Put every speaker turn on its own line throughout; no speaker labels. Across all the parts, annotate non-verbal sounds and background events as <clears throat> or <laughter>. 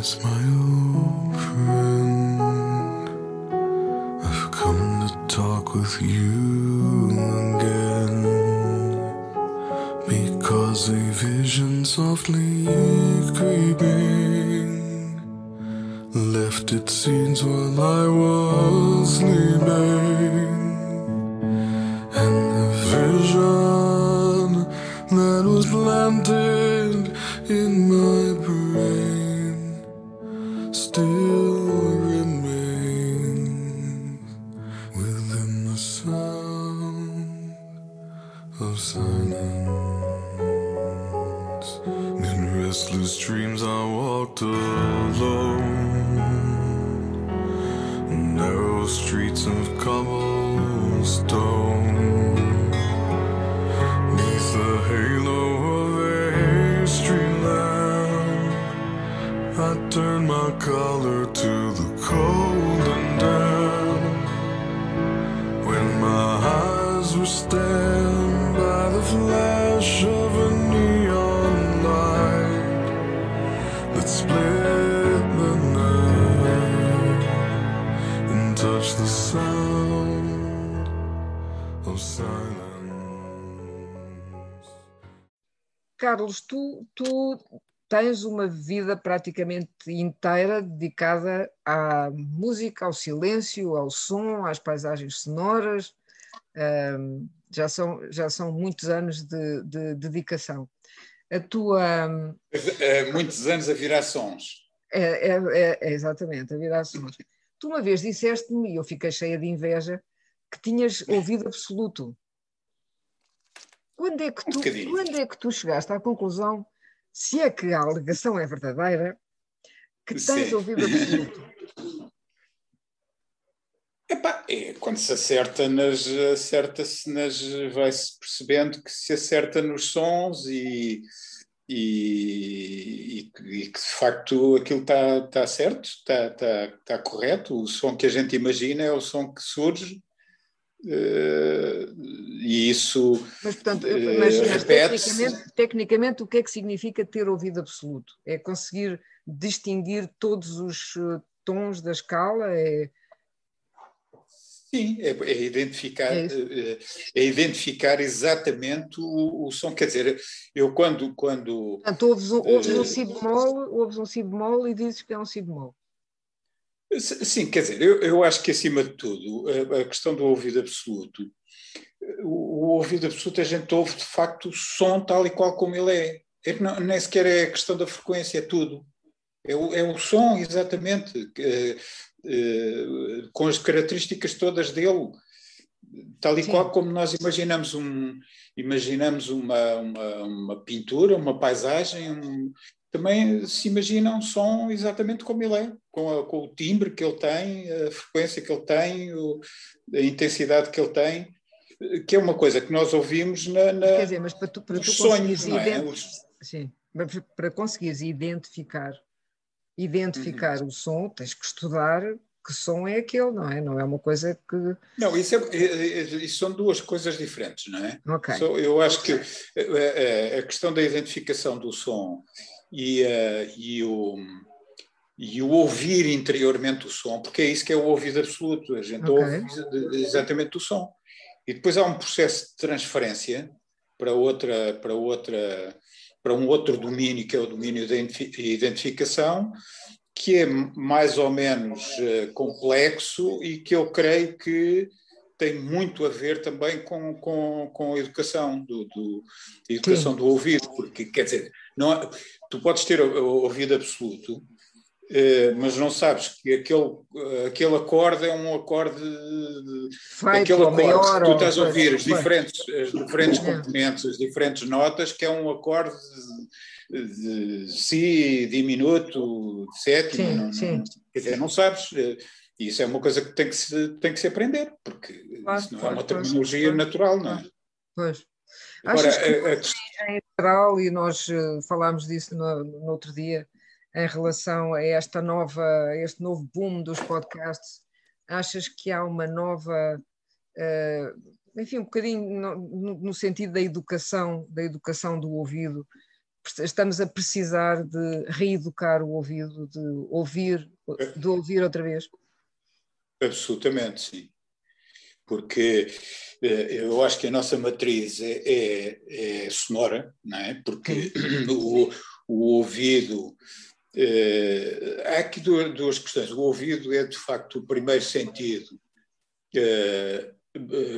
as my I turned my collar to the cold and damp. When my eyes were stabbed by the flash of a neon light that split the night and touched the sound of silence.
Carlos, tu, tu tens uma vida praticamente inteira dedicada à música, ao silêncio, ao som, às paisagens sonoras. Ahm, já, são, já são muitos anos de, de dedicação. A tua.
Eh, Muitos anos a virar sons.
É, é- é- é exatamente, a virar sons. Tu uma vez disseste-me, e eu fiquei cheia de inveja, que tinhas ouvido absoluto. Quando é que
Um
tu,
bocadinho.
quando é que tu chegaste à conclusão, se é que a alegação é verdadeira, que tens
Sim.
ouvido absoluto? <laughs>
Epá, é, quando se acerta nas acerta-se nas vai-se percebendo que se acerta nos sons e, e, e que- e que de facto aquilo está tá certo, está tá, tá correto. O som que a gente imagina é o som que surge eh, e isso
Mas, portanto,
Eh,
mas, tecnicamente, tecnicamente, o que é que significa ter ouvido absoluto? É conseguir distinguir todos os eh, tons da escala? É...
Sim, é, é identificar,
É
é, identificar exatamente o, o som. Quer dizer, eu quando, quando
Portanto, ouves um, ouves um si bemol, ouves um si bemol e dizes que é um si bemol.
Sim, quer dizer, eu, eu acho que acima de tudo, a, a questão do ouvido absoluto, o, o ouvido absoluto a gente ouve de facto o som tal e qual como ele é. É não, nem sequer é a questão da frequência, é tudo. É o, é o som, exatamente, que, eh, com as características todas dele, tal e
Sim.
qual como nós imaginamos, um, imaginamos uma, uma, uma pintura, uma paisagem, um- também se imagina um som exatamente como ele é, com, a- com o timbre que ele tem, a frequência que ele tem, o- a intensidade que ele tem, que é uma coisa que nós ouvimos na, na-
Quer dizer, mas para tu, para tu
sonhos, não é? Os-
Sim, mas para conseguires identificar, identificar
Uhum.
o som, tens que estudar que som é aquele, não é? Não é uma coisa que.
Não, isso, é, é- é- isso são duas coisas diferentes, não é? Só- eu acho que a, a- a questão da identificação do som e, eh, e o, e o ouvir interiormente o som, porque é isso que é o ouvido absoluto, a gente
Ok.
ouve exa- exatamente o som. E depois há um processo de transferência para outra, para outra, para um outro domínio que é o domínio da identifi- identificação, que é mais ou menos eh, complexo e que eu creio que tem muito a ver também com, com, com a educação do, do a educação
Sim.
do ouvido, porque quer dizer, não, tu podes ter ouvido absoluto, eh, mas não sabes que aquele, aquele acorde é um acorde
Feito
aquele acorde
maior.
que tu estás a ouvir, as diferentes, as diferentes
É.
componentes, as diferentes notas, que é um acorde de, si diminuto, de sétima,
Sim,
não,
sim.
quer dizer, não sabes. eh, E isso é uma coisa que tem que se, tem que se aprender, porque
Claro,
isso não
claro,
é uma terminologia
claro.
natural, não é?
Pois.
Agora,
Achas que
a- a questão-
em geral, e nós eh, falámos disso no, no outro dia, em relação a esta nova, a este novo boom dos podcasts, achas que há uma nova, eh, enfim, um bocadinho no, no- no sentido da educação, da educação do ouvido, estamos a precisar de reeducar o ouvido, de ouvir, de ouvir outra vez?
Absolutamente, sim. Porque eh, eu acho que a nossa matriz é, é, é sonora, não é? Porque <coughs> o, o ouvido. Eh, há aqui duas, duas, questões. O ouvido é, de facto, o primeiro sentido eh,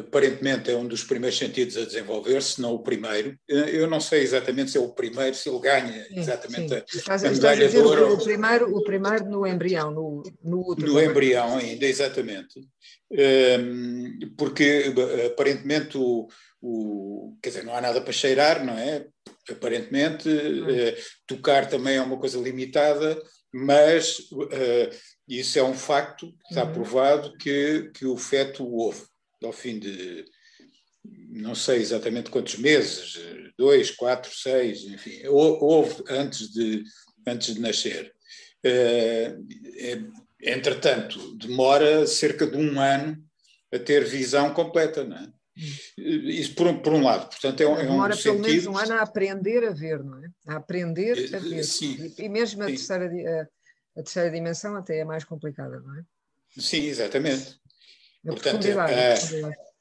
aparentemente é um dos primeiros sentidos a desenvolver-se, não o primeiro. Eu não sei exatamente se é o primeiro, se ele ganha exatamente sim, sim.
a, a medalha de ouro. O primeiro, o primeiro no embrião, no, no útero.
No embrião ainda, exatamente. Porque aparentemente o, o, quer dizer, não há nada para cheirar, não é? Aparentemente, hum. tocar também é uma coisa limitada, mas uh, isso é um facto, está uhum. provado que, que o feto ouve ao fim de não sei exatamente quantos meses, dois, quatro, seis, enfim, houve antes de, antes de nascer. Uh, entretanto, demora cerca de um ano a ter visão completa, não é? Isso por um, por um lado, portanto é,
é Demora pelo sentido... menos um ano a aprender a ver, não é? A aprender a ver.
Sim,
e, mesmo a terceira, a, a, terceira dimensão até é mais complicada, não é?
Sim, exatamente. Portanto, há,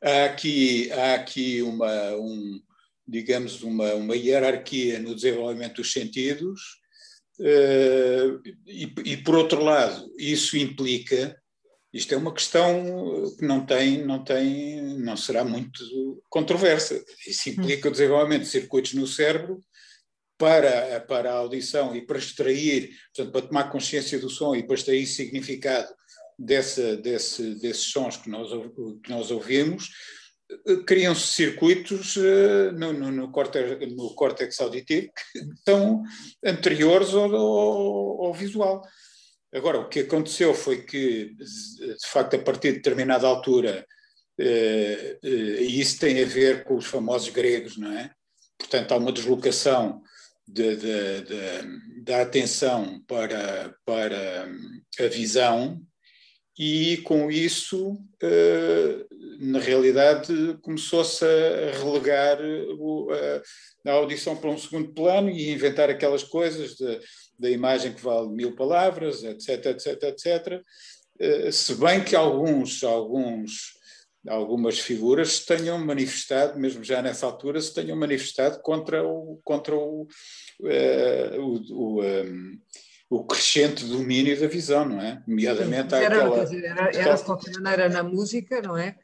há, aqui, há aqui uma, um, digamos, uma, uma hierarquia no desenvolvimento dos sentidos, e, e, por outro lado, isso implica, isto é uma questão que não tem, não tem, não será muito controversa. Isso implica o desenvolvimento de circuitos no cérebro para, para a audição e para extrair, portanto, para tomar consciência do som e para extrair significado dessa, desse, desses sons que nós, que nós ouvimos, eh, criam-se circuitos uh, no, no, no, córtex, no córtex auditivo que são anteriores ao, ao, ao, visual. Agora, o que aconteceu foi que, de facto, a partir de determinada altura, uh, e isso tem a ver com os famosos gregos, não é? Portanto, há uma deslocação de, de, de, da atenção para, para a visão, e com isso, eh, na realidade, começou-se a relegar a audição para um segundo plano e inventar aquelas coisas da imagem que vale mil palavras, etc, etc, etc. Se bem que alguns, alguns, algumas figuras se tenham manifestado, mesmo já nessa altura, se tenham manifestado contra o, contra o, uh, o, o um, o crescente domínio da visão, não é? Nomeadamente
era, aquela... Dizer, era, era de qualquer maneira na música, não é?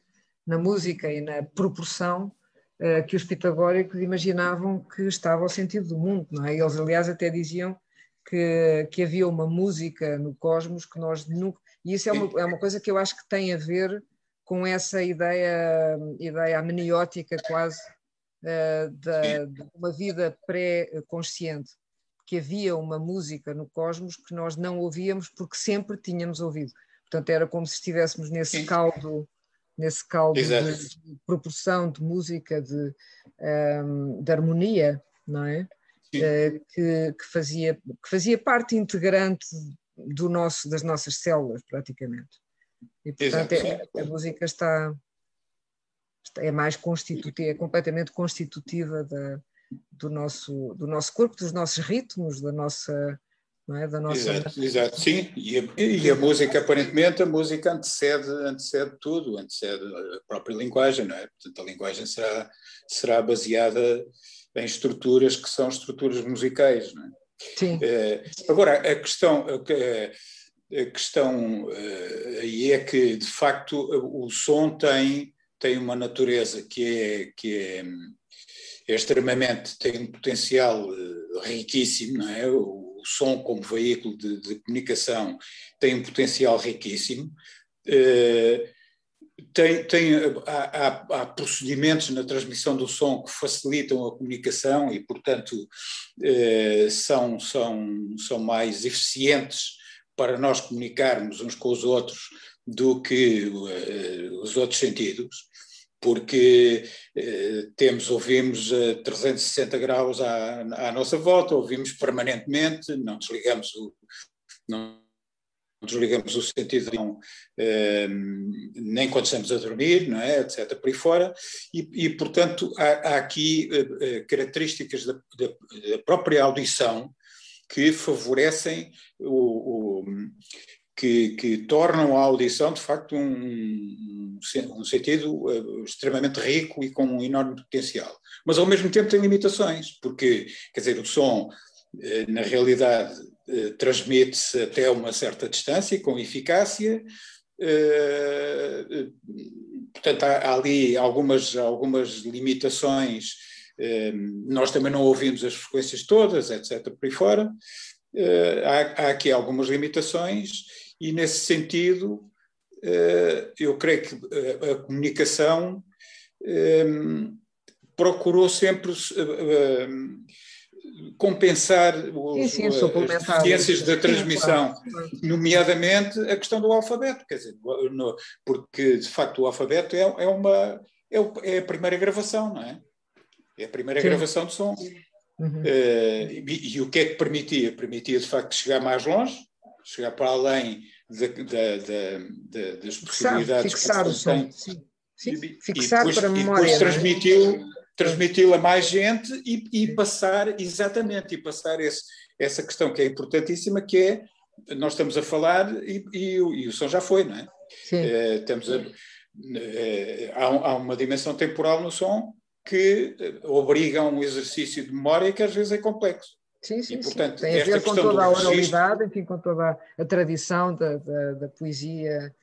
Na música e na proporção uh, que os pitagóricos imaginavam que estava ao sentido do mundo, não é? Eles, aliás, até diziam que, que havia uma música no cosmos que nós nunca... E isso é uma, é uma coisa que eu acho que tem a ver com essa ideia, ideia amniótica quase uh, da, de uma vida pré-consciente que havia uma música no cosmos que nós não ouvíamos porque sempre tínhamos ouvido. Portanto, era como se estivéssemos nesse Sim. caldo, nesse caldo de, de, proporção de música, de, um, de harmonia, não é? Uh, que, que, fazia, que fazia parte integrante do nosso, das nossas células, praticamente. E, portanto, é, a música está, está, é mais constitutiva, é completamente constitutiva da, do nosso, do nosso corpo, dos nossos ritmos, da nossa. É? da nossa...
Exato, exato, sim. E a, e a música, aparentemente, a música antecede, antecede tudo, antecede a própria linguagem, não é? Portanto, a linguagem será, será baseada em estruturas que são estruturas musicais, não é?
Sim.
É, agora, a questão, a questão eh, aí é que, de facto, o som tem, tem uma natureza que é, que é é extremamente, tem um potencial eh, riquíssimo, não é? O, som como veículo de, de, comunicação tem um potencial riquíssimo. Uh, tem, tem, há, há, procedimentos na transmissão do som que facilitam a comunicação e, portanto, uh, são, são, são mais eficientes para nós comunicarmos uns com os outros do que uh, os outros sentidos porque eh, temos, ouvimos a 360 graus à, à, nossa volta, ouvimos permanentemente, não desligamos o. Não desligamos o sentido não, eh, nem quando estamos a dormir, não é, etc., por aí fora, e, e portanto há, há aqui eh, características da, da, da, própria audição que favorecem o, o que, que, tornam a audição, de facto, um, um sentido uh, extremamente rico e com um enorme potencial. Mas, ao mesmo tempo, tem limitações, porque, quer dizer, o som, uh, na realidade, uh, transmite-se até uma certa distância, com eficácia. portanto, há, ali algumas, algumas limitações. nós também não ouvimos as frequências todas, etc., por aí fora. Há, há aqui algumas limitações e, nesse sentido, eh, eu creio que a comunicação ehm, procurou sempre eh, compensar os, sim, sim, as deficiências da transmissão, nomeadamente a questão do alfabeto, quer dizer, porque de facto o alfabeto é, é uma é, é, a primeira gravação, não é? É a primeira sim. gravação de som. Uhum. Uh, e, e, o que é que permitia? Permitia de facto chegar mais longe, chegar para além da, da, da, das possibilidades
fixar, que o som. Sim, sim. E, fixar depois, para a memória.
E depois é? transmitiu, transmitiu a mais gente e, e passar, exatamente, e passar esse, essa questão que é importantíssima, que é, nós estamos a falar e, e, e o som já foi, não é? Sim. É, estamos a, é, há, há uma dimensão temporal no som que obriga a um exercício de memória que às vezes é complexo.
Sim, sim, e, portanto, sim. Tem a ver com toda a oralidade, enfim, com toda a tradição da, da, da poesia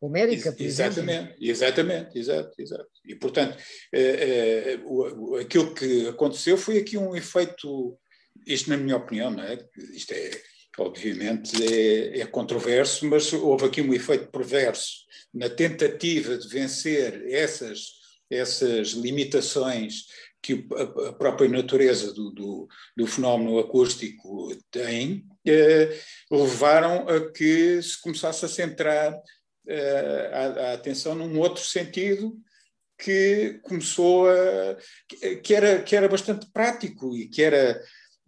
homérica, por
Exatamente, exemplo. exatamente, exato, exato. E, portanto, é, é, o, aquilo que aconteceu foi aqui um efeito, isto na minha opinião, não é? Isto é, obviamente, é, é controverso, mas houve aqui um efeito perverso na tentativa de vencer essas, essas limitações que a própria natureza do, do, do fenómeno acústico tem, eh, levaram a que se começasse a centrar eh, a, a, atenção num outro sentido que começou a. que era, que era bastante prático e que era,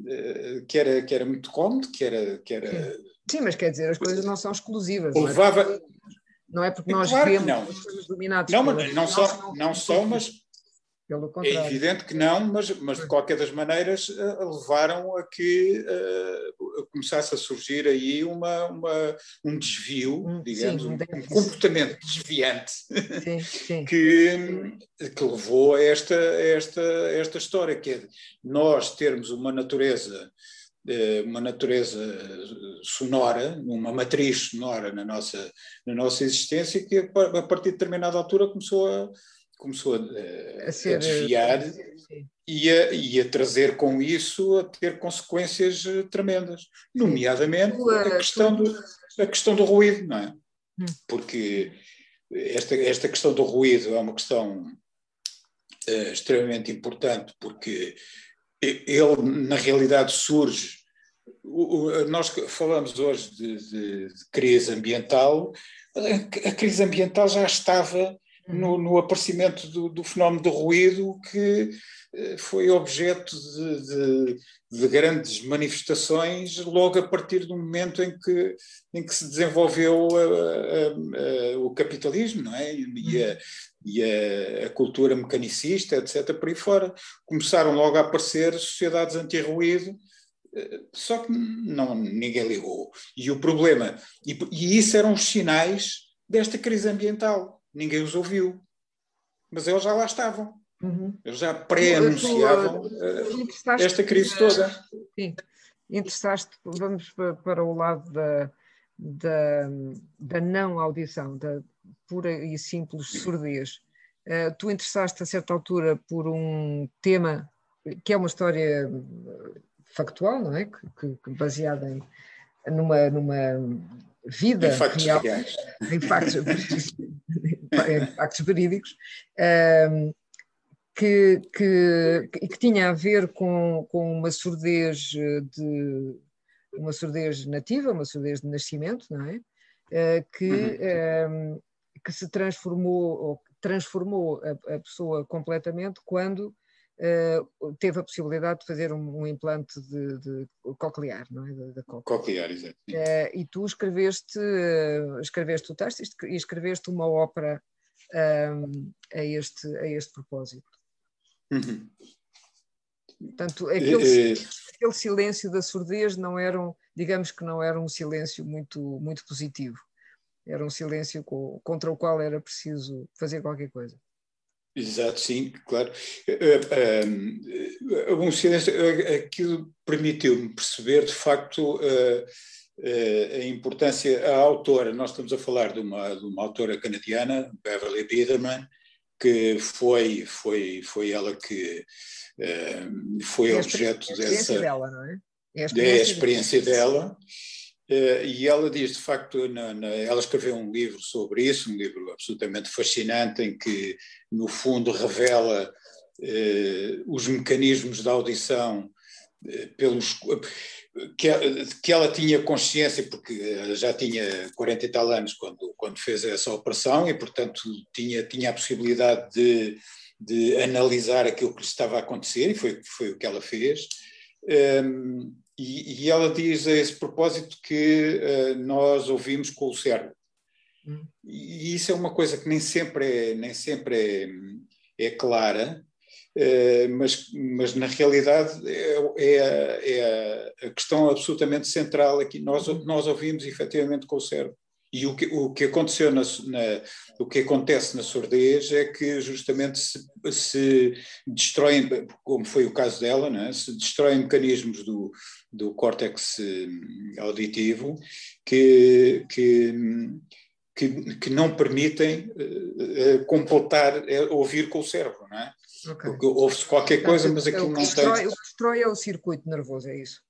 eh, que era, que era muito cómodo, que era. Que era
Sim, mas quer dizer, as coisas não são exclusivas.
Levava, não é
porque, não é porque nós claro vemos as
coisas dominadas. Não, não, não, só, não, não só, mas pelo é contrário. É evidente que não, mas, mas de qualquer das maneiras uh, levaram a que uh, começasse a surgir aí uma, uma um desvio, digamos, sim, um, um comportamento desviante sim, sim. que, que levou a esta, esta, esta história, que é nós termos uma natureza eh, uma natureza sonora, uma matriz sonora na nossa, na nossa existência que a partir de determinada altura começou a, começou a, a, ser, a desviar e a, e a, trazer com isso a ter consequências eh, tremendas, nomeadamente a questão do, a questão do ruído, não é? Hum. Porque esta, esta questão do ruído é uma questão uh, extremamente importante, porque ele, na realidade, surge. O, o, nós falamos hoje de, de, de crise ambiental, a crise ambiental já estava no, no aparecimento do, do, fenómeno do ruído que eh, foi objeto de, de, de, grandes manifestações logo a partir do momento em que, em que se desenvolveu a, a, a, o capitalismo não é? e, a, e a, cultura mecanicista, etc., por aí fora. Começaram logo a aparecer sociedades anti-ruído, eh, só que não, ninguém ligou. E o problema, e, e isso eram os sinais desta crise ambiental ninguém os ouviu. Mas eles já lá estavam. Uhum. Eles já pré-anunciavam uh, esta crise toda.
Sim, interessaste, vamos para o lado da, da, da não audição, da pura e simples surdez. Uh, tu interessaste a certa altura por um tema que é uma história factual, não é? Que, que baseada em, numa, numa vida
em factos real, reais.
em factos, <laughs> em factos verídicos, um, que, que, que, tinha a ver com, com uma surdez de uma surdez nativa, uma surdez de nascimento, não é? Uh, que, uhum. um, que se transformou, ou transformou a, a, pessoa completamente quando uh, teve a possibilidade de fazer um, um implante de, de, coclear, não é? Da, da
Coclear, exato.
Uh, e tu escreveste, uh, escreveste o texto e escreveste uma ópera a, este, a este propósito. Uhum. Portanto, aquele, aquele silêncio da surdez não era, um, digamos que não era um silêncio muito, muito positivo. Era um silêncio contra o qual era preciso fazer qualquer coisa.
Exato, sim, claro. Um silêncio, aquilo permitiu-me perceber, de facto, a importância, a autora, nós estamos a falar de uma, de uma autora canadiana, Beverly Biederman, que foi, foi, foi ela que foi objeto
é
dessa.
Dela, não é?
É a experiência, é a experiência dela. Uh, e ela diz, de facto, na, na, ela escreveu um livro sobre isso, um livro absolutamente fascinante, em que, no fundo, revela uh, os mecanismos da audição pelos que, que ela tinha consciência, porque já tinha 40 e tal anos quando, quando fez essa operação e, portanto, tinha, tinha a possibilidade de, de analisar aquilo que lhe estava a acontecer, e foi, foi o que ela fez. Um, e, e, ela diz a esse propósito que uh, nós ouvimos com o cérebro. Hum. E isso é uma coisa que nem sempre é, nem sempre é, é clara, eh, mas, mas na realidade é, é, é, a questão absolutamente central aqui. Nós, nós ouvimos efetivamente com o cérebro. E o que, o que aconteceu na, na, o que acontece na surdez é que justamente se, se destroem, como foi o caso dela, é? se destroem mecanismos do, do córtex eh, auditivo que, que, que, que não permitem uh, completar, ouvir com o cérebro, não é? Okay. Porque ouve-se qualquer coisa, mas aquilo não tem.
O que destrói é o circuito nervoso, é isso.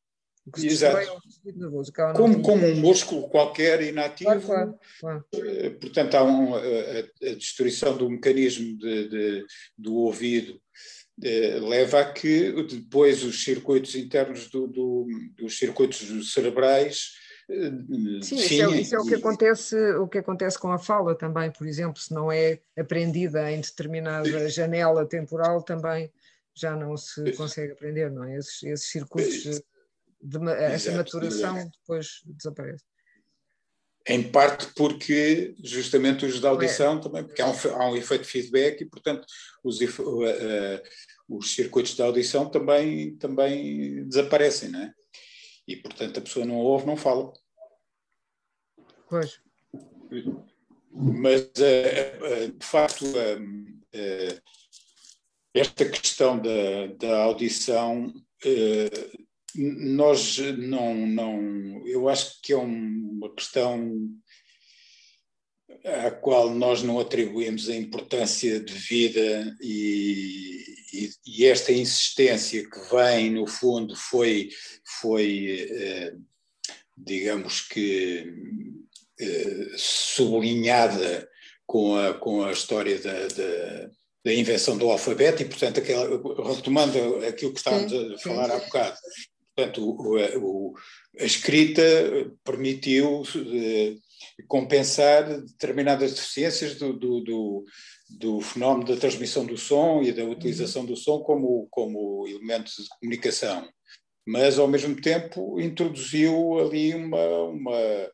O que Exato. é o circuito nervoso. Como, como um músculo qualquer inativo. Claro, claro, claro. Eh, portanto, há um, a, a, destruição do mecanismo de, de, do ouvido eh, leva a que depois os circuitos internos do, do, dos circuitos cerebrais
Sim, Sim isso, é, isso, é, o que acontece, o que acontece com a fala também, por exemplo, se não é aprendida em determinada janela temporal, também já não se consegue aprender, não é? Esses, esses circuitos, de, essa maturação depois desaparece.
Em parte porque justamente os de audição é. também, porque há um, há um efeito feedback e, portanto, os, uh, uh, os circuitos de audição também, também desaparecem, não é? E, portanto, a pessoa não ouve, não fala.
Pois.
Mas, eh, de facto, eh, esta questão da, da audição, nós não, não. Eu acho que é uma questão à qual nós não atribuímos a importância devida e, e, e, esta insistência que vem, no fundo, foi, foi eh, digamos que, eh, sublinhada com a, com a história da, da, da, invenção do alfabeto e, portanto, aquela, retomando aquilo que estávamos sim, a falar sim. há bocado, portanto, o, o, a escrita permitiu eh, compensar determinadas deficiências do, do, do, do, fenómeno da transmissão do som e da utilização do som como, como elemento de comunicação. Mas, ao mesmo tempo, introduziu ali uma, uma,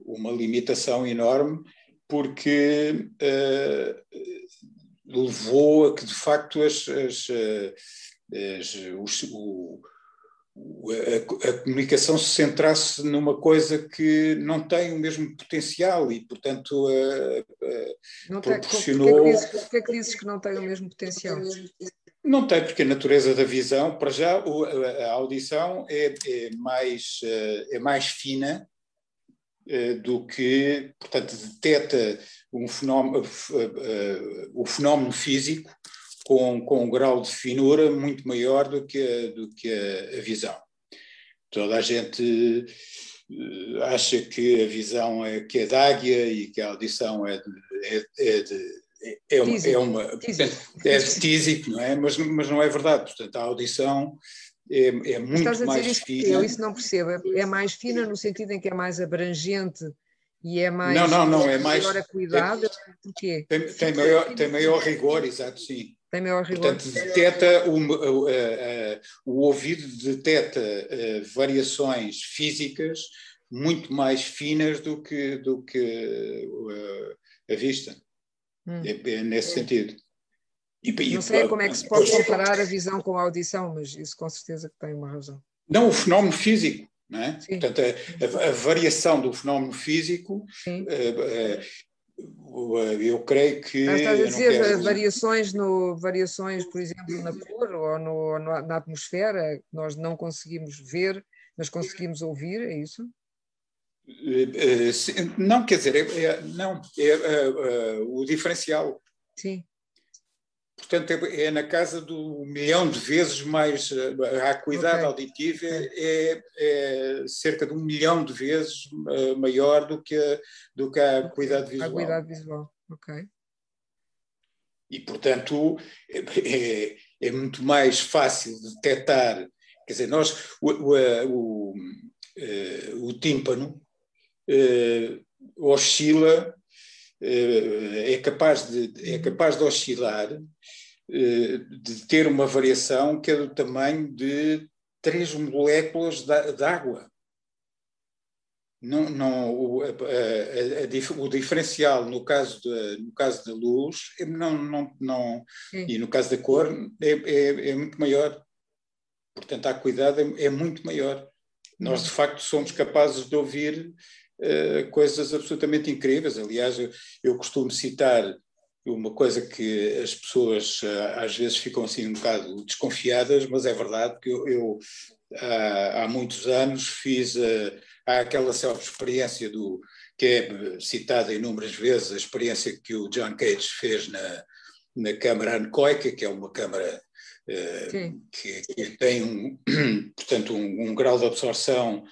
uma limitação enorme, porque uh, levou a que, de facto, as, as, as, os, o, a, a, comunicação se centrasse numa coisa que não tem o mesmo potencial e, portanto,
não proporcionou... Tem, porquê, é que dizes que não tem o mesmo potencial?
Não tem, porque a natureza da visão, para já, a audição é, é mais, eh, é mais fina eh, do que, portanto, detecta um fenómeno, eh, o fenómeno físico com, com um grau de finura muito maior do que a, do que a, a visão. Toda a gente uh, acha que a visão é que é da águia e que a audição é de, é, é de é, é, uma, é, uma, é tísico, não é? Mas, mas não é verdade. Portanto, a audição é, é muito mais
isso,
fina.
Eu isso não percebo. É mais fina no sentido em que é mais abrangente e é mais.
Não, não, não. É mais.
Cuidado. É, Porquê?
Tem, tem, maior, tem maior rigor, exato, sim.
Tem maior rigor.
Portanto, detecta, o, o, o ouvido detecta variações físicas muito mais finas do que, do que a vista. Hum. É, é, nesse sentido.
E, não sei como é que se pode comparar a visão com a audição, mas isso com certeza que tem uma razão.
Não, o fenómeno físico. É? Portanto, a, a, a, variação do fenómeno físico, uh, uh, eu creio que.
Estás a dizer quero... variações, no, variações, por exemplo, na cor ou no, na atmosfera, que nós não conseguimos ver, mas conseguimos ouvir, é isso?
Uh, não, quer dizer, é, é, não, é o diferencial.
Sim.
Portanto, é, é, na casa do milhão de vezes mais. A acuidade okay. auditiva é, é, cerca de um milhão de vezes uh, maior do que, a, do que a acuidade visual. A
acuidade visual, ok.
E, portanto, é, é, é muito mais fácil de detectar. Quer dizer, nós. O, o, o, uh, o tímpano oscila é capaz de, é capaz de oscilar eh, de ter uma variação que é do tamanho de três moléculas de água. Não, não, o, a, a, a, o diferencial no caso, de, no caso da luz não, não, não, e no caso da cor é, é, é muito maior. Portanto, a cuidado é, é, muito maior. Nós, de facto, somos capazes de ouvir uh, coisas absolutamente incríveis. Aliás, eu, eu costumo citar uma coisa que as pessoas eh, às vezes ficam assim um bocado desconfiadas, mas é verdade que eu, eu há, há, muitos anos fiz eh, há aquela self-experiência do que é citada inúmeras vezes, a experiência que o John Cage fez na, na câmara anecoica, que é uma câmara uh, que, que, tem um, <clears throat> portanto um, um, grau de absorção uh,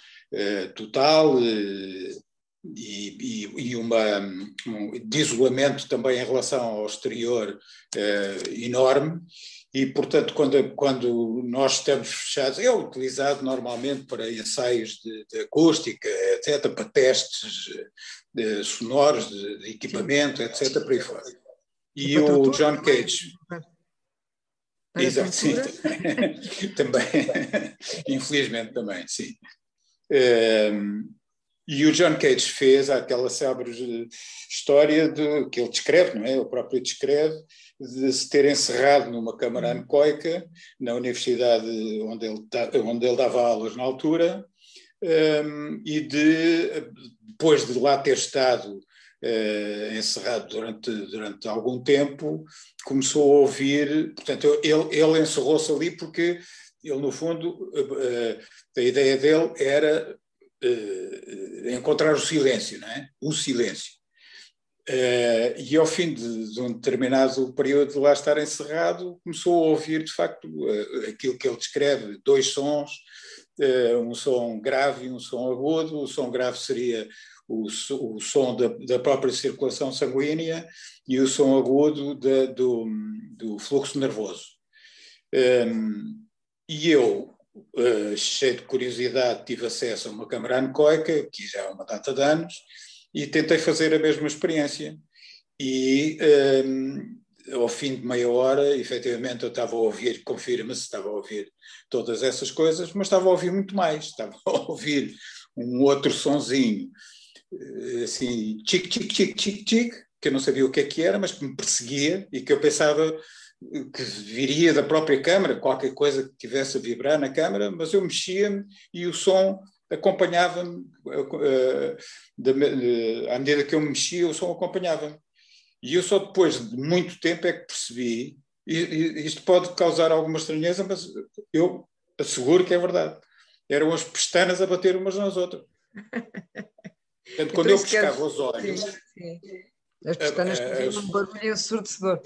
total, uh, e, e, e uma, um, de isolamento também em relação ao exterior eh, enorme. E, portanto, quando, quando nós estamos fechados, é utilizado normalmente para ensaios de, de acústica, etc., para testes de, sonoros, de, de equipamento, etc., por aí fora. E o John Cage. Exato, sim. <laughs> também. Infelizmente também, sim. Um, e o John Cage fez aquela célebre história de, que ele descreve, não é? Ele próprio descreve, de se ter encerrado numa câmara anecoica na universidade onde ele, onde ele dava aulas na altura, um, e de, depois de lá ter estado uh, encerrado durante, durante algum tempo, começou a ouvir, portanto, ele, ele encerrou-se ali porque ele, no fundo, uh, a ideia dele era uh, encontrar o silêncio, não é? O silêncio. E ao fim de, um determinado período de lá estar encerrado, começou a ouvir de facto aquilo que ele descreve: dois sons, um som grave e um som agudo. O som grave seria o, o som da, da, própria circulação sanguínea e o som agudo de, do, do, fluxo nervoso. Ehm, e eu uh, cheio de curiosidade, tive acesso a uma câmara anecoica, que já há uma data de anos, e tentei fazer a mesma experiência. E um, ehm, ao fim de meia hora, efetivamente, eu estava a ouvir, confirma-se, estava a ouvir todas essas coisas, mas estava a ouvir muito mais, estava a ouvir um outro sonzinho, eh, assim, tic, tic, tic, tic, tic, que eu não sabia o que é que era, mas que me perseguia e que eu pensava que viria da própria câmara, qualquer coisa que tivesse a vibrar na câmara, mas eu mexia-me e o som acompanhava-me, uh, à medida que eu me mexia, o som acompanhava-me. E eu só depois de muito tempo é que percebi, e, e isto pode causar alguma estranheza, mas eu asseguro que é verdade. Eram as pestanas a bater umas nas outras. Portanto, <laughs> quando eu pescava os olhos. Sim, sim.
As pestanas faziam um barulho ensurdecedor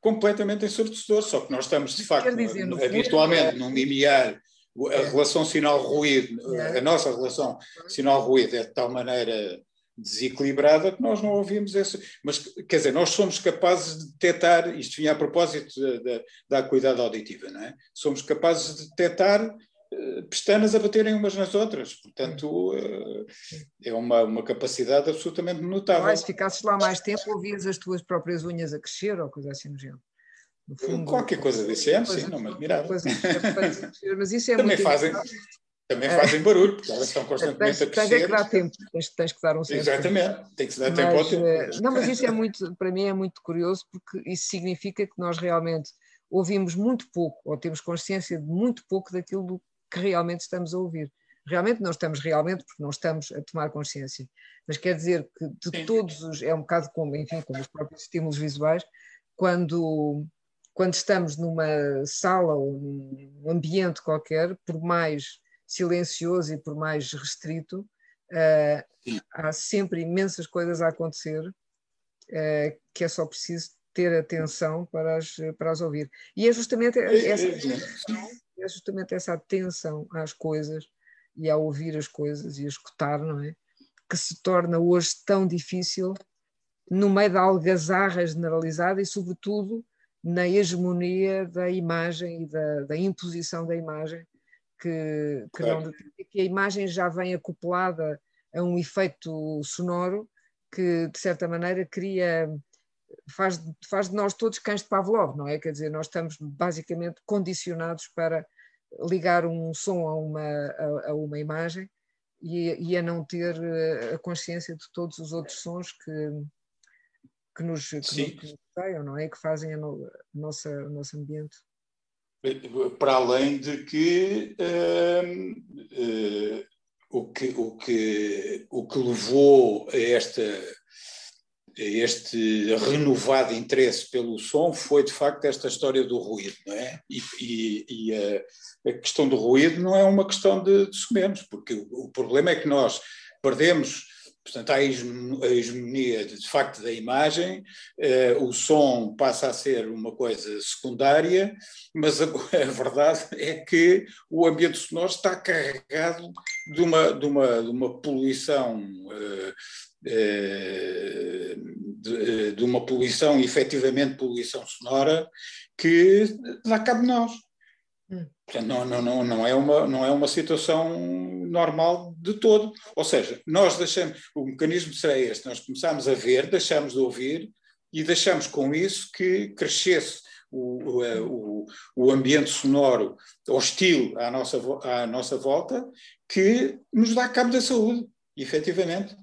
completamente ensurdecedor, só que nós estamos, de facto, dizer, habitualmente num limiar, a é. relação sinal-ruído, é. a nossa relação sinal-ruído é de tal maneira desequilibrada que nós não ouvimos esse. Mas, quer dizer, nós somos capazes de detectar, isto vinha a propósito da, da acuidade auditiva, não é? Somos capazes de detectar pestanas a baterem umas nas outras. Portanto, uh, é uma, uma capacidade absolutamente notável.
Mas se ficasses lá mais tempo, ouvias as tuas próprias unhas a crescer ou coisa assim no género.
Fundo, Qualquer coisa desse ano, sim, não me admirava.
Mas isso é
Também
muito
fazem, também fazem barulho, porque elas estão constantemente
tens,
a crescer.
Tens é que dar tempo, tens, tens que dar um certo
Exatamente, tem que se dar tempo ao tempo.
eh, Não, mas isso é muito, para mim é muito curioso, porque isso significa que nós realmente ouvimos muito pouco, ou temos consciência de muito pouco daquilo do que realmente estamos a ouvir. Realmente não estamos realmente, porque não estamos a tomar consciência. Mas quer dizer que de
Sim.
todos os, é um bocado como, enfim, como os próprios estímulos visuais, quando, quando estamos numa sala ou num ambiente qualquer, por mais silencioso e por mais restrito,
Sim.
há sempre imensas coisas a acontecer eh, que é só preciso ter atenção para as, para as ouvir. E é justamente essa, é justamente essa atenção às coisas e a ouvir as coisas e a escutar, não é? Que se torna hoje tão difícil no meio da algazarra generalizada e, sobretudo, na hegemonia da imagem e da, da imposição da imagem, que, que,
Claro.
não, que a imagem já vem acoplada a um efeito sonoro que, de certa maneira, cria. Faz, faz de nós todos cães de Pavlov, não é? Quer dizer, nós estamos basicamente condicionados para ligar um som a uma, a, a uma imagem e, e a não ter eh, a consciência de todos os outros sons que, que nos, rodeiam, não é? Que fazem a no- a nossa, o nosso ambiente.
Para além de que, hum, eh, o, que, o, que, o que levou a, esta, este renovado interesse pelo som foi, de facto, esta história do ruído, não é? E, e- e a, a questão do ruído não é uma questão de, de porque o, o problema é que nós perdemos. Portanto, a hegemonia, de facto, da imagem, eh, o som passa a ser uma coisa secundária, mas a, <laughs> a verdade é que o ambiente sonoro está carregado de uma, de uma, de uma poluição, eh, eh, de, de uma poluição, efetivamente poluição sonora, que dá cabo de nós.
Hum.
Portanto, não, não, não, não, é uma, não é uma situação normal de todo. Ou seja, nós deixamos, o mecanismo será este, nós começamos a ver, deixamos de ouvir e deixamos com isso que crescesse o, o, eh, o, ambiente sonoro hostil à nossa, à nossa volta, que nos dá cabo da saúde, efetivamente.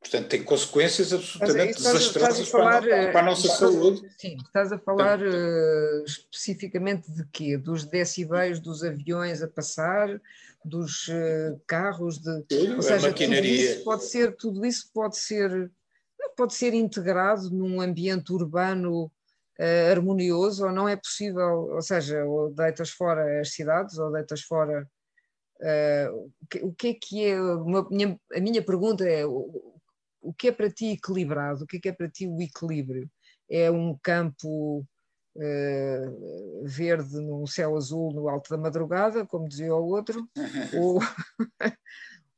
Portanto, tem consequências absolutamente
estás a- estás
desastrosas
falar,
para, a- para a nossa
eh,
saúde.
Sim, estás a falar eh, especificamente de quê? Dos decibéis dos aviões a passar, dos eh, carros, de,
Tudo,
ou
a
seja, tudo
maquinaria.
isso pode ser, tudo isso pode ser, pode ser integrado num ambiente urbano eh, harmonioso ou não é possível, ou seja, ou deitas fora as cidades ou deitas fora eh, o, que, o que é que é, uma- minha- a minha pergunta é o, o que é para ti equilibrado, o que é que é para ti o equilíbrio? É um campo eh, verde num céu azul no alto da madrugada, como dizia o outro, <laughs> ou, <laughs>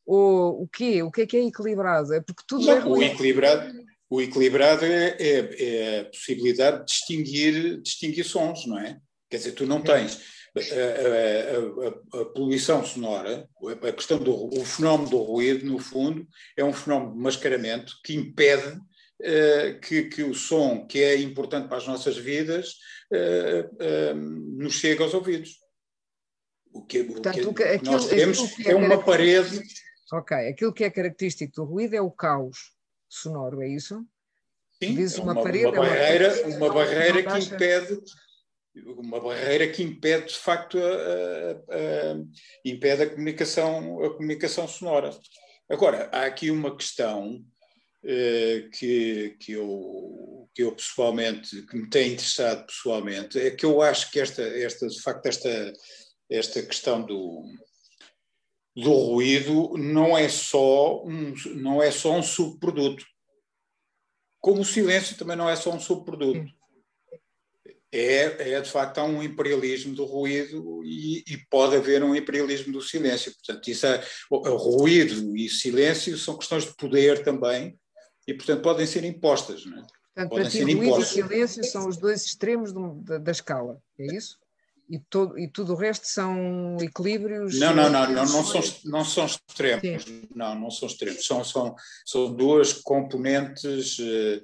ou o quê? O que é que é equilibrado? É porque tudo é
Não, o
ruim.
equilibrado, o equilibrado é, é- é a possibilidade de distinguir, distinguir sons, não é? Quer dizer, tu não tens a, a- a- poluição sonora, a questão do o fenómeno do ruído, no fundo, é um fenómeno de mascaramento que impede eh, que, que o som que é importante para as nossas vidas eh, eh, nos chegue aos ouvidos. O que, o que-
Portanto, o que-
o que nós
aquilo-
temos
aquilo que é
é uma parede
Ok, aquilo que é característico do ruído é o caos sonoro, é isso?
Sim,
Diz
é
uma
uma,
parede,
uma
é uma
barreira, uma barreira
não
que
baixa.
impede uma barreira que impede de facto a, a- a- impede a comunicação a comunicação sonora. Agora há aqui uma questão eh, que que eu que eu pessoalmente que me tem interessado pessoalmente é que eu acho que esta esta de facto esta esta questão do do ruído não é só um, não é só um subproduto como o silêncio também não é só um subproduto. É, é, de facto, há um imperialismo do ruído e, e pode haver um imperialismo do silêncio. Portanto, isso é, o, o ruído e silêncio são questões de poder também e, portanto, podem ser impostas. Não é?
Portanto,
Podem
para ti,
ser
ruído
impostos.
e silêncio são os dois extremos do- da, da escala, é isso? E, todo, e tudo o resto são equilíbrios?
Não, não, não, não, não, são, não são extremos.
Sim.
Não, não são extremos. São, são, são duas componentes eh,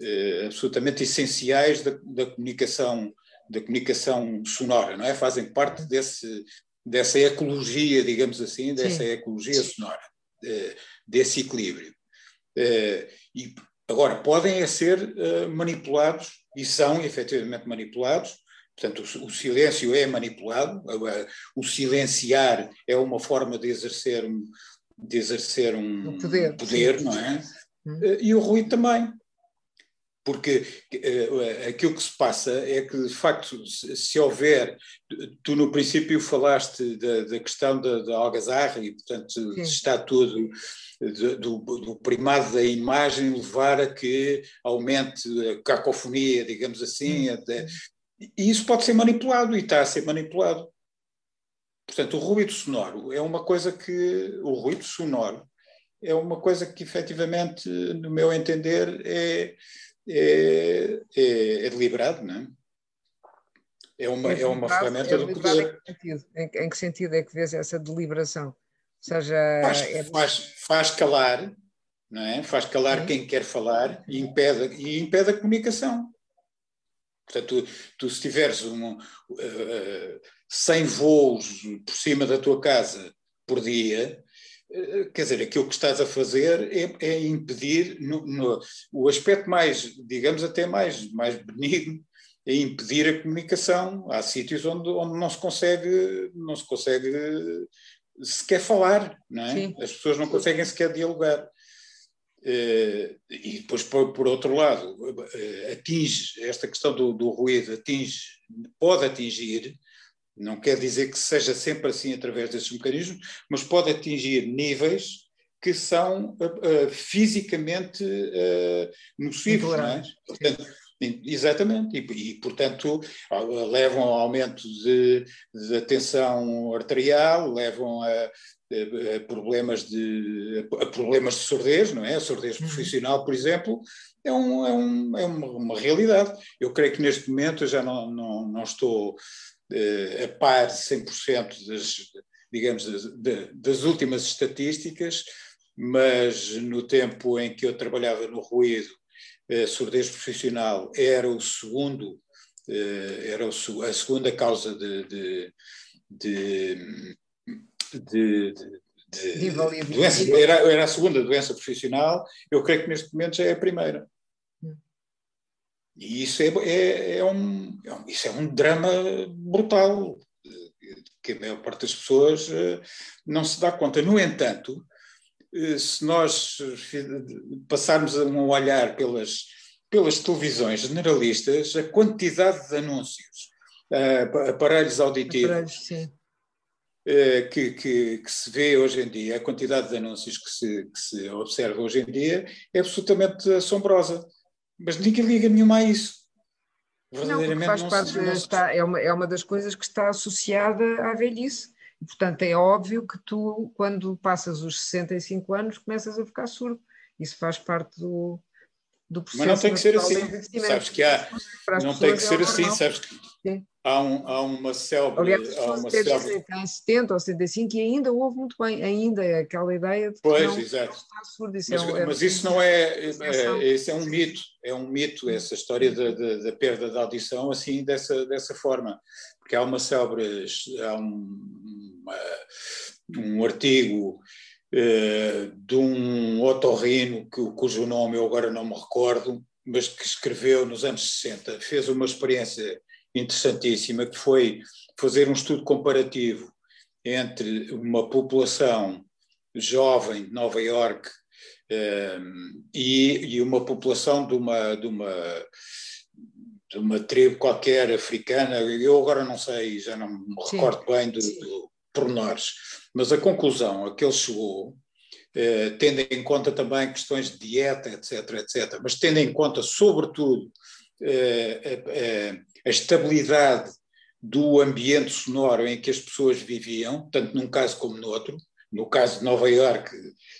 eh, absolutamente essenciais da, da comunicação da comunicação sonora, não é? Fazem parte desse, dessa ecologia, digamos assim, dessa Sim. ecologia sonora, desse equilíbrio. E agora, podem ser manipulados, e são efetivamente manipulados, Portanto, o, silêncio é manipulado, o silenciar é uma forma de exercer um, de exercer um
poder,
poder não é? Hum. E o ruído também. Porque uh, aquilo que se passa é que, de facto, se, houver. Tu, no princípio, falaste da, da questão da, da algazarra e, portanto, Sim. está tudo. Do, do, primado da imagem levar a que aumente a cacofonia, digamos assim, até, e isso pode ser manipulado e está a ser manipulado. Portanto, o ruído sonoro é uma coisa que. O ruído sonoro é uma coisa que, efetivamente, no meu entender, é, é, é, é deliberado, não é? É uma, é, uma ferramenta é do poder.
Em que, sentido? Em, em que sentido é que vês essa deliberação? Ou seja,
faz,
é...
faz, faz calar, não é? faz calar Sim. quem quer falar e impede, e impede a comunicação. Portanto, tu, tu se tiveres um, uh, 100 voos por cima da tua casa por dia, uh, quer dizer, aquilo que estás a fazer é, é impedir, no, no, o aspecto mais, digamos até mais, mais benigno, é impedir a comunicação. Há sítios onde, onde não se consegue, não se consegue sequer falar, não é? Sim. As pessoas não conseguem sequer dialogar. Uh, e depois, por, por outro lado, uh, atinge, esta questão do, do, ruído atinge, pode atingir, não quer dizer que seja sempre assim através desses mecanismos, mas pode atingir níveis que são uh, fisicamente nocivos. Não é? Portanto, Exatamente, e, e, portanto levam ao aumento de, de tensão arterial, levam a, a problemas de, a problemas de surdez, não é? A surdez uhum. profissional, por exemplo, é, um, é, um, é uma, uma, realidade. Eu creio que neste momento eu já não, não, não estou a par 100% das, digamos, das, das últimas estatísticas, mas no tempo em que eu trabalhava no ruído, a surdez profissional era o segundo, eh, era a segunda causa de, de, de, de, de doença, era, era, a segunda doença profissional, eu creio que neste momento já é a primeira. Hum. E isso é, é, é, um, é um, isso é um drama brutal, que a maior parte das pessoas eh, não se dá conta. No entanto, eh, se nós passarmos um olhar pelas, pelas televisões generalistas, a quantidade de anúncios, aparelhos auditivos, aparelhos, que, que, que, se vê hoje em dia, a quantidade de anúncios que se, que se observa hoje em dia é absolutamente assombrosa. Mas ninguém liga nenhuma a isso.
Verdadeiramente não, faz não parte, se, está, é, uma, é uma das coisas que está associada à velhice e, portanto, é óbvio que tu, quando passas os 65 anos, começas a ficar surdo. Isso faz parte do, do processo.
Mas não tem que ser assim. Sabes que há. Não tem que ser é assim, sabes que. Sim. Há, um, há uma selva.
Aliás, há uma selva. Dizem que em 70 ou 75 e ainda houve muito bem, ainda é aquela ideia de
pois, não, exato. Não surdo, isso mas, é, mas isso não é, é, é, é um mito, é um mito essa história da, da, da perda da audição assim dessa, dessa forma, porque há uma célebre, há um, uma, um artigo uh, de um otorrino que, cujo nome eu agora não me recordo, mas que escreveu nos anos 60, fez uma experiência interessantíssima que foi fazer um estudo comparativo entre uma população jovem de Nova Iorque uh, e, e, uma população de uma, de uma de uma tribo qualquer africana, eu agora não sei, já não me recordo Sim. bem do, do pormenores, mas a conclusão a que ele chegou, eh, tendo em conta também questões de dieta, etc., etc., mas tendo em conta, sobretudo, eh, a, a, estabilidade do ambiente sonoro em que as pessoas viviam, tanto num caso como no outro, no caso de Nova Iorque,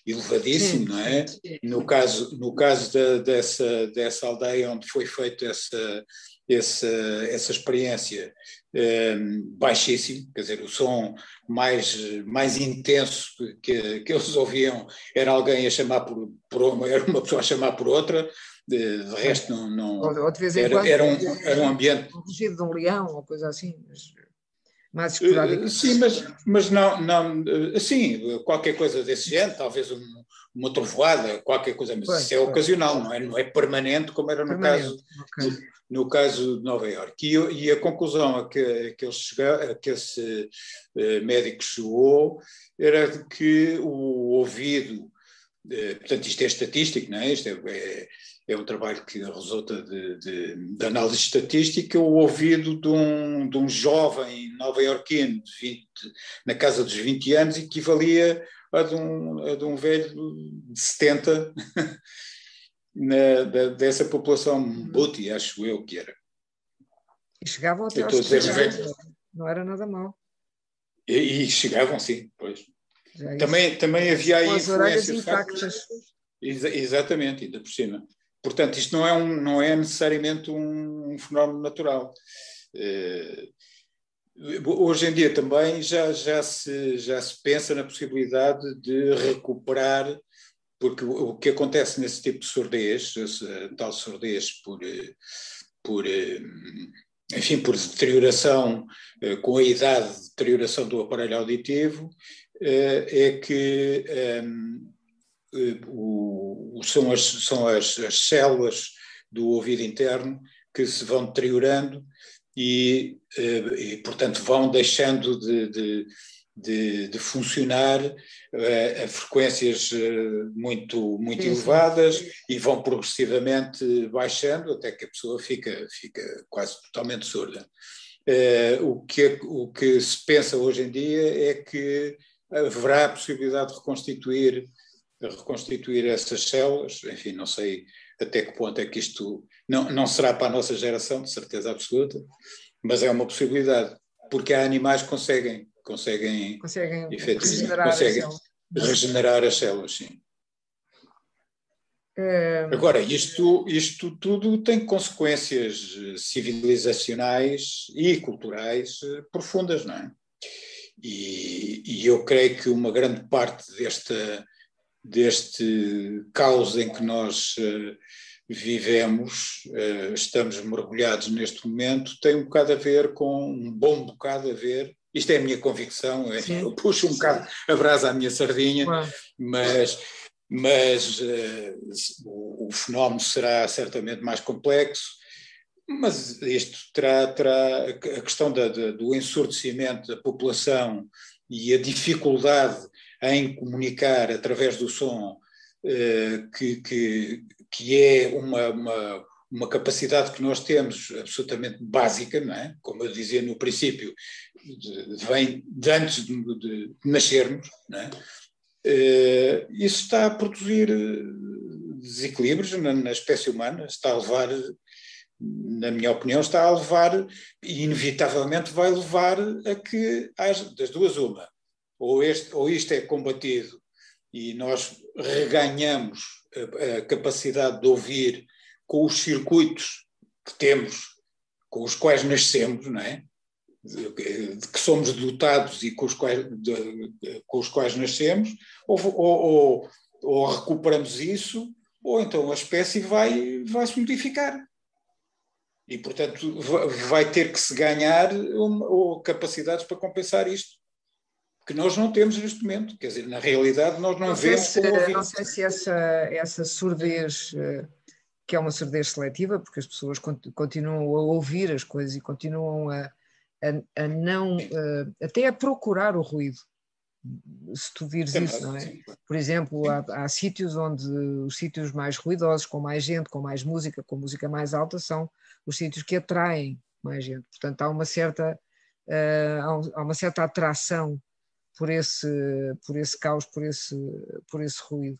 elevadíssimo, sim, não é? Sim. No caso, no caso da, dessa, dessa aldeia onde foi feita essa, essa, essa experiência, um, baixíssimo, quer dizer, o som mais, mais intenso que, que eles ouviam era alguém a chamar por, por uma, era uma pessoa a chamar por outra, De, de resto, não. não
ou, ou de vez em
era,
quando,
era, um, era um ambiente.
Um rugido de um leão ou coisa assim. Mas mais
Uh,
esporádico.
sim, mas, mas não, não, uh, sim, qualquer coisa desse género, talvez um, uma trovoada, qualquer coisa, mas
Pois,
isso é
pois.
ocasional, não é, não é permanente como era no
Permanente,
caso,
ok.
no caso de Nova Iorque. E, e a conclusão a que, a que, ele chega, a que esse eh, médico chegou era de que o ouvido, eh, portanto, isto é estatístico, não é? Isto é, é, é um trabalho que resulta de, de, de análise estatística, o ouvido de um, de um jovem nova-iorquino de 20 na casa dos 20 anos equivalia a de um, a de um velho de 70 <laughs> na, da- dessa população Buti, acho eu que era.
E chegavam até aos
estou a dizer
60
velho.
anos. Não era nada mal.
E, e chegavam, sim, pois.
Isso.
Também, também havia aí
Com as orelhas intactas.
Exa- exatamente, ainda por cima. Portanto, isto não é, um, não é necessariamente um, um fenómeno natural. Eh, hoje em dia também já, já, se, já se pensa na possibilidade de recuperar, porque o, o que acontece nesse tipo de surdez, essa tal surdez por, eh, por eh, enfim, por deterioração, eh, com a idade de deterioração do aparelho auditivo, eh, é que eh, o, o- são, as, são as, as células do ouvido interno que se vão deteriorando e, eh, e, portanto, vão deixando de, de, de, de funcionar eh, a frequências eh, muito, muito
Sim,
elevadas e vão progressivamente baixando até que a pessoa fica, fica quase totalmente surda. Eh, o, que, o que se pensa hoje em dia é que haverá a possibilidade de reconstituir, reconstituir essas células, enfim, não sei até que ponto é que isto não, não será para a nossa geração, de certeza absoluta, mas é uma possibilidade, porque há animais que conseguem, conseguem
Conseguem regenerar
conseguem.
célula.
regenerar as células, sim.
Eh,
Agora, isto, isto tudo tem consequências civilizacionais e culturais eh, profundas, não é? E, e eu creio que uma grande parte desta, deste caos em que nós eh, vivemos, eh, estamos mergulhados neste momento, tem um bocado a ver com, um bom bocado a ver, isto é a minha convicção, é-
Sim.
eu puxo um bocado a brasa à minha sardinha,
claro.
mas, mas eh, o, o fenómeno será certamente mais complexo. Mas isto terá, terá a questão da, da, do ensurdecimento da população e a dificuldade em comunicar através do som, eh, que, que, que é uma, uma, uma capacidade que nós temos absolutamente básica, não é? Como eu dizia no princípio, vem de antes de, de nascermos, não é? Eh, isso está a produzir eh, desequilíbrios na, na espécie humana, está a levar, na minha opinião, está a levar, e inevitavelmente vai levar a que das duas uma, ou, este, ou isto é combatido e nós reganhamos a, a capacidade de ouvir com os circuitos que temos, com os quais nascemos, não é? de que somos dotados e com os quais, de- com os quais nascemos, ou, ou- ou- recuperamos isso, ou então a espécie vai, vai se modificar. E, portanto, va- vai ter que se ganhar uma, ou capacidades para compensar isto, que nós não temos neste momento. Quer dizer, na realidade, nós não,
Não
vemos
se, não sei se essa, essa surdez, eh, que é uma surdez seletiva, porque as pessoas cont- continuam a ouvir as coisas e continuam a, a, a não, eh, até a procurar o ruído. Se tu vires
Também,
isso, não é?
sim.
Por exemplo, há, há sítios onde os sítios mais ruidosos, com mais gente, com mais música, com música mais alta, são os sítios que atraem mais gente. Portanto, há uma certa, um- há uma certa atração por esse, por esse caos, por esse, por esse ruído.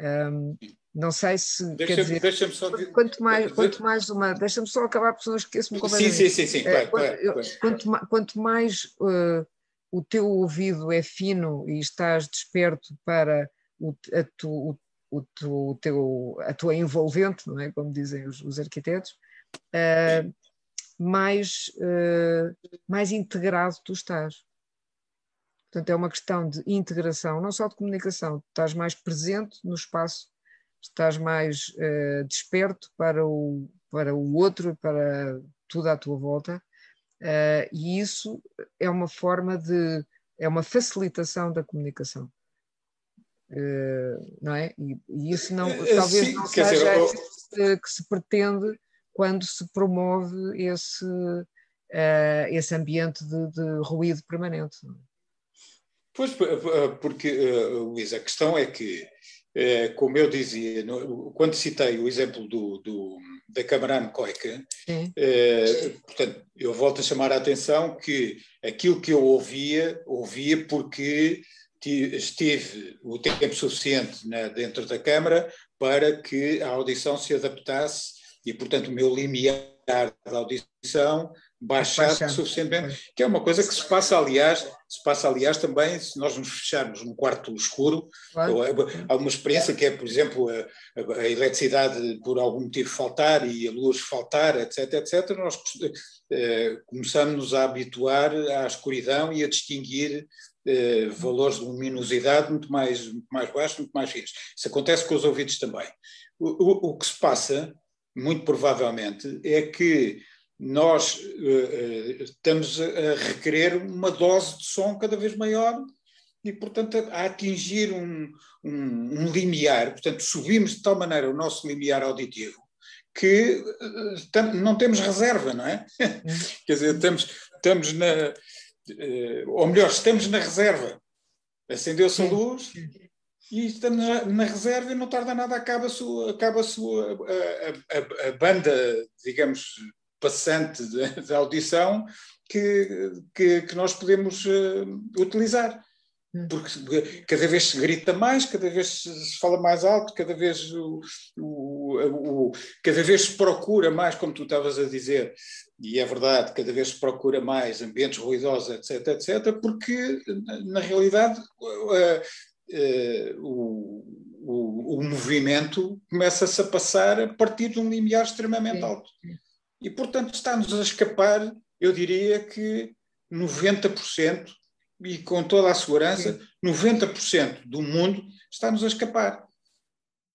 Ahm, não sei se
Deixa-me
dizer,
deixa só.
quanto mais, quanto mais uma, deixa-me só acabar, porque senão eu esqueço-me
Sim,
completamente.
sim, sim, sim,
É,
claro,
quanto,
claro, claro.
quanto ma- quanto mais eh, o teu ouvido é fino e estás desperto para o, a, tu, o, o, tu- o teu, a tua envolvente, não é? Como dizem os, os arquitetos, eh, mais, eh, mais integrado tu estás. Portanto, é uma questão de integração, não só de comunicação, estás mais presente no espaço estás mais uh, desperto para o, para o outro, para tudo à tua volta, uh, e isso é uma forma de, é uma facilitação da comunicação. Uh, não é? E, e, isso não, talvez Sim, não seja dizer, que se pretende quando se promove esse, esse ambiente de, de ruído permanente.
Pois, porque, Luís, a questão é que é, como eu dizia, quando citei o exemplo do, do da Câmara Anecoica, é, portanto, eu volto a chamar a atenção que aquilo que eu ouvia, ouvia porque estive o tempo suficiente na, dentro da Câmara para que a audição se adaptasse e, portanto, o meu limiar da audição baixasse suficientemente, que é uma coisa que se passa, aliás, se passa, aliás, também se nós nos fecharmos num quarto escuro. Claro. Há uma experiência que é, por exemplo, a, a, eletricidade por algum motivo faltar e a luz faltar, etc, etc. Nós eh, começamos a habituar à escuridão e a distinguir eh, valores de luminosidade muito mais, muito mais baixos, muito mais finos. Isso acontece com os ouvidos também. O, o, o que se passa, muito provavelmente, é que nós uh, estamos a requerer uma dose de som cada vez maior e, portanto, a, atingir um, um, um, limiar. Portanto, subimos de tal maneira o nosso limiar auditivo que uh, não temos reserva, não é? <laughs> Quer dizer, estamos, estamos na. Uh, ou melhor, estamos na reserva. Acendeu-se a luz e estamos na, na, reserva e não tarda nada, acaba a, sua, acaba a, sua, a, a, a banda, digamos, passante de, de audição que, que, que, nós podemos uh, utilizar. Hum. Porque cada vez se grita mais, cada vez se fala mais alto, cada vez, o, o, o, cada vez se procura mais, como tu estavas a dizer, e é verdade, cada vez se procura mais ambientes ruidosos, etc, etc, porque na realidade uh, uh, o, o, movimento começa-se a passar a partir de um limiar extremamente alto. E, portanto, está-nos a escapar, eu diria que 90%, e com toda a segurança, 90% do mundo está-nos a escapar.